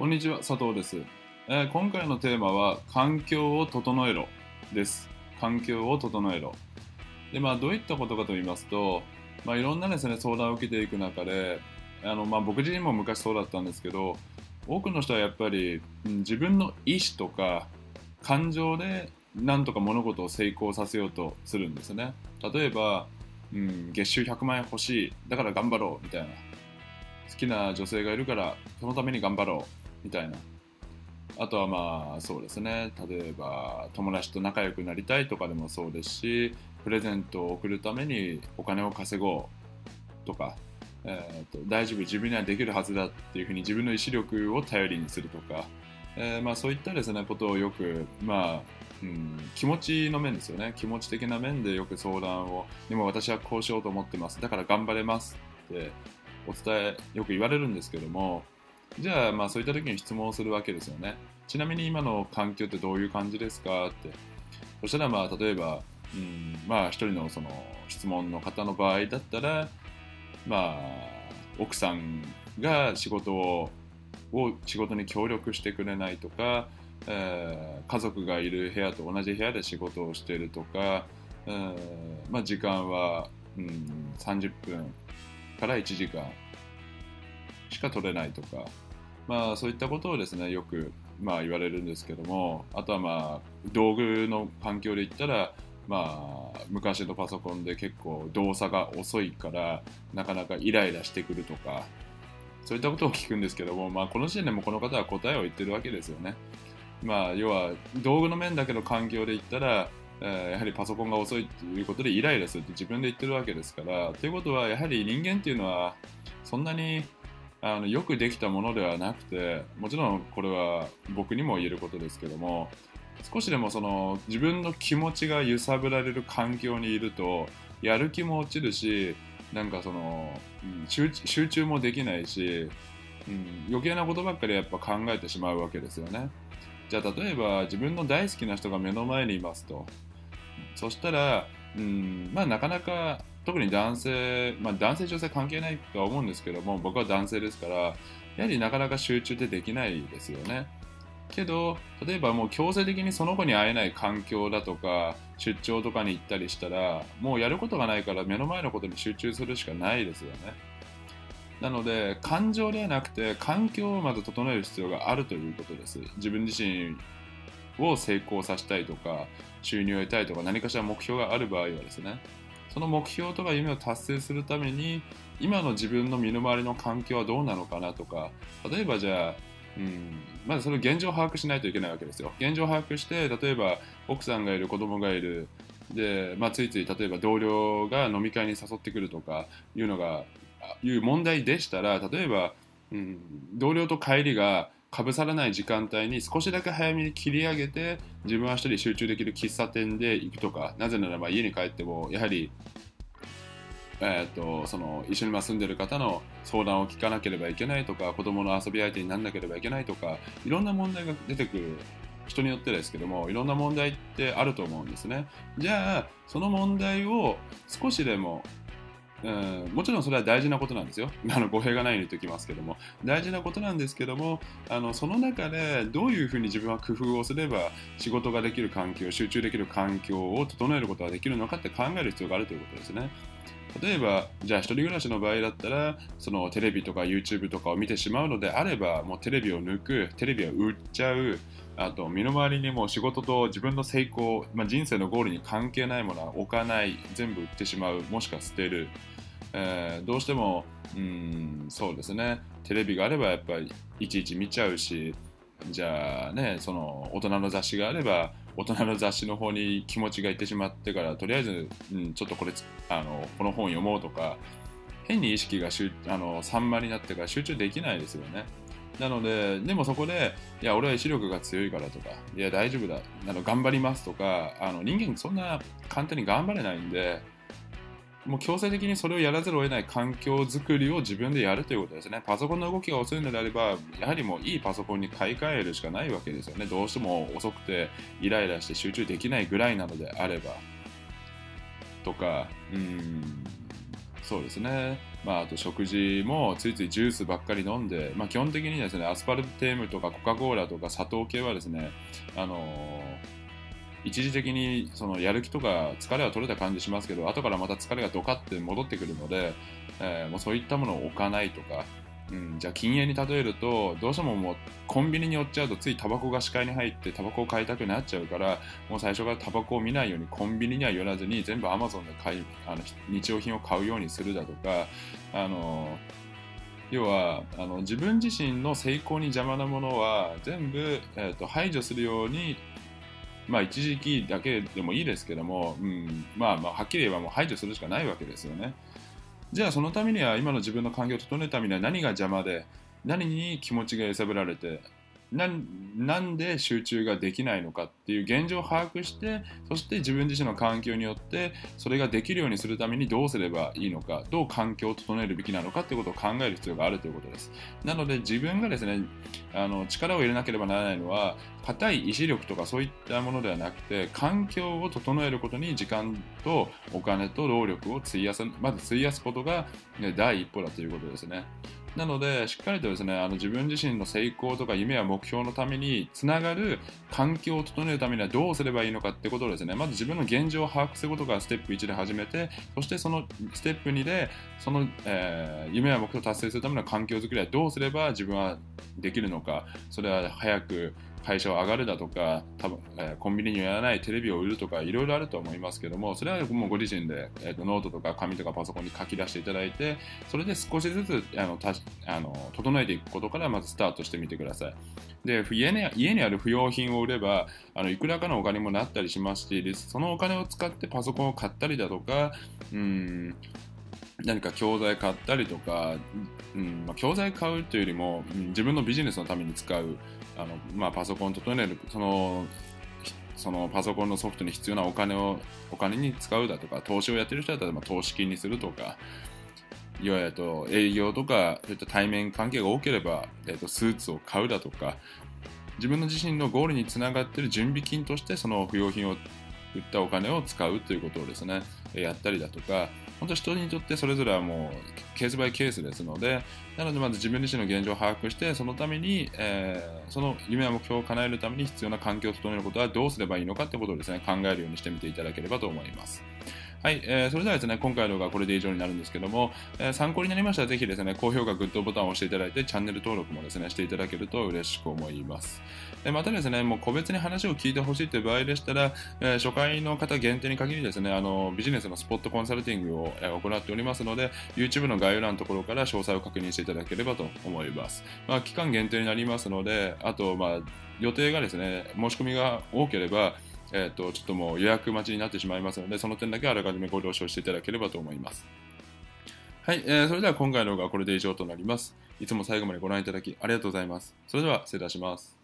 こんにちは、佐藤です、えー今回のテーマは、環境を整えろです。環境を整えろ。で、まあ、どういったことかと言いますと、まあ、いろんなですね、相談を受けていく中で、あのまあ、僕自身も昔そうだったんですけど、多くの人はやっぱりうん自分の意思とか感情でなんとか物事を成功させようとするんですね。例えば、うん、月収100万円欲しい、だから頑張ろうみたいな。好きな女性がいるからそのために頑張ろうみたいな。あとはまあそうですね。例えば友達と仲良くなりたいとかでもそうですしプレゼントを送るためにお金を稼ごうとか、えーと大丈夫自分にはできるはずだっていうふうに自分の意志力を頼りにするとか、えーまあ、そういったですねことをよくまあうん、気持ちの面ですよね。気持ち的な面でよく相談をでも私はこうしようと思ってます。だから頑張れますってお伝えよく言われるんですけどもじゃあまあそういった時に質問をするわけですよね。ちなみに今の環境ってどういう感じですかって。そしたらまあ例えば、うん、まあ一人のその質問の方の場合だったらまあ奥さんが仕事をを仕事に協力してくれないとか、えー家族がいる部屋と同じ部屋で仕事をしているとか、えーまあ、時間は、うん、30分から1時間しか取れないとか、まあ、そういったことをですねよく、まあ、言われるんですけどもあとはまあ道具の環境で言ったらまあ、昔のパソコンで結構動作が遅いからなかなかイライラしてくるとかそういったことを聞くんですけども、まあ、この時点でもこの方は答えを言ってるわけですよね。まあ、要は道具の面だけの環境で言ったら、えーやはりパソコンが遅いということでイライラするって自分で言ってるわけですからということはやはり人間っていうのはそんなにあのよくできたものではなくてもちろんこれは僕にも言えることですけども少しでもその自分の気持ちが揺さぶられる環境にいるとやる気も落ちるしなんかその、集中もできないし、うん、余計なことばっかりやっぱ考えてしまうわけですよね。じゃあ例えば自分の大好きな人が目の前にいますとそしたら、うん、まあなかなか特に男性、まあ、男性女性関係ないとは思うんですけども僕は男性ですからやはりなかなか集中ってできないですよね。けど例えばもう強制的にその子に会えない環境だとか出張とかに行ったりしたらもうやることがないから目の前のことに集中するしかないですよね。なので感情ではなくて環境をまず整える必要があるということです。自分自身を成功させたいとか収入を得たいとか何かしら目標がある場合はですねその目標とか夢を達成するために今の自分の身の回りの環境はどうなのかなとか例えばじゃあ、うん、まずその現状を把握しないといけないわけですよ。現状を把握して例えば奥さんがいる子供がいる。で、まあ、ついつい例えば同僚が飲み会に誘ってくるとかいうのがいう問題でしたら例えば、うん、同僚と帰りがかぶさらない時間帯に少しだけ早めに切り上げて自分は一人集中できる喫茶店で行くとかなぜならば家に帰ってもやはり、えー、とその一緒に住んでる方の相談を聞かなければいけないとか子供の遊び相手にならなければいけないとかいろんな問題が出てくる。人によってですけどもいろんな問題ってあると思うんですね。じゃあその問題を少しでもうんもちろんそれは大事なことなんですよ。あの語弊がないように言っておきますけども大事なことなんですけどもあのその中でどういうふうに自分は工夫をすれば仕事ができる環境集中できる環境を整えることができるのかって考える必要があるということですね。例えばじゃあ一人暮らしの場合だったらそのテレビとか YouTube とかを見てしまうのであればもうテレビを抜くテレビを売っちゃうあと身の回りにも仕事と自分の成功、まあ、人生のゴールに関係ないものは置かない全部売ってしまうもしくは捨てる、えーどうしてもうんそうですね。テレビがあればやっぱりいちいち見ちゃうしじゃあねその大人の雑誌があれば大人の雑誌の方に気持ちがいってしまってからとりあえず、うん、ちょっとこれあのこの本読もうとか変に意識があの散漫になってから集中できないですよね。なので、でもそこで、いや、俺は意志力が強いからとか、いや、大丈夫だ、あの頑張りますとか、あの人間そんな簡単に頑張れないんで、もう強制的にそれをやらざるを得ない環境づくりを自分でやるということですね。パソコンの動きが遅いのであれば、やはりもういいパソコンに買い替えるしかないわけですよね。どうしても遅くてイライラして集中できないぐらいなのであれば。とか、うん、そうですね、まあ、あと食事もついついジュースばっかり飲んで、まあ、基本的にですねアスパルテームとかコカ・コーラとか砂糖系はですね、あの一時的にそのやる気とか疲れは取れた感じしますけど後からまた疲れがドカって戻ってくるので、えー、もうそういったものを置かないとか、うん、じゃあ禁煙に例えるとどうしてももうコンビニに寄っちゃうとついタバコが視界に入ってタバコを買いたくなっちゃうからもう最初からタバコを見ないようにコンビニには寄らずに全部アマゾンで買いあの日用品を買うようにするだとかあの要はあの自分自身の成功に邪魔なものは全部、えーと、排除するようにまあ一時期だけでもいいですけども、うん、まあまあはっきり言えばもう排除するしかないわけですよね。じゃあそのためには今の自分の環境を整えるためには何が邪魔で何に気持ちが揺さぶられてなんで集中ができないのかっていう現状を把握してそして自分自身の環境によってそれができるようにするためにどうすればいいのかどう環境を整えるべきなのかっていうことを考える必要があるということです。なので自分がですねあの力を入れなければならないのは硬い意志力とかそういったものではなくて環境を整えることに時間とお金と労力を費やすまず費やすことが、ね、第一歩だということですね。なので、しっかりとですね、あの自分自身の成功とか夢や目標のためにつながる環境を整えるためにはどうすればいいのかってことをですね、まず自分の現状を把握することがステップ1で始めて、そしてそのステップ2で、その、えー、夢や目標を達成するための環境づくりはどうすれば自分はできるのか、それは早く会社を上がるだとか、多分えー、コンビニにやらないテレビを売るとか、いろいろあると思いますけども、それはもうご自身で、えーと、ノートとか紙とかパソコンに書き出していただいて、それで少しずつあのたあの整えていくことからまずスタートしてみてください。で家に家にある不要品を売ればあのいくらかのお金もなったりしますしそのお金を使ってパソコンを買ったりだとかうん何か教材買ったりとか、うんまあ、教材買うというよりも、うん、自分のビジネスのために使うあの、まあ、パソコン整えるそのそのパソコンのソフトに必要なお金をお金に使うだとか投資をやってる人だったら、まあ、投資金にするとかいわゆると営業とかそういった対面関係が多ければ、えー、とスーツを買うだとか自分の自身のゴールにつながっている準備金としてその不要品を売ったお金を使うということをですねやったりだとか本当人にとってそれぞれはもうケースバイケースですので、なのでまず自分自身の現状を把握して、そのために、えー、その夢や目標を叶えるために必要な環境を整えることはどうすればいいのかということをですね、考えるようにしてみていただければと思います。はい、えー、それではですね、今回の動画はこれで以上になるんですけども、えー、参考になりましたらぜひですね、高評価、グッドボタンを押していただいて、チャンネル登録もですね、していただけると嬉しく思います。えまたですね、もう個別に話を聞いてほしいという場合でしたら、えー、初回の方限定に限りですね、あのビジネスのスポットコンサルティングを、え行っておりますので、YouTube の概要欄のところから詳細を確認していただければと思います。まあ、期間限定になりますので、あと、まあ、予定がですね、申し込みが多ければ、えーと、ちょっともう予約待ちになってしまいますので、その点だけあらかじめご了承していただければと思います。はい、えー、それでは今回の動画はこれで以上となります。いつも最後までご覧いただきありがとうございます。それでは失礼いたします。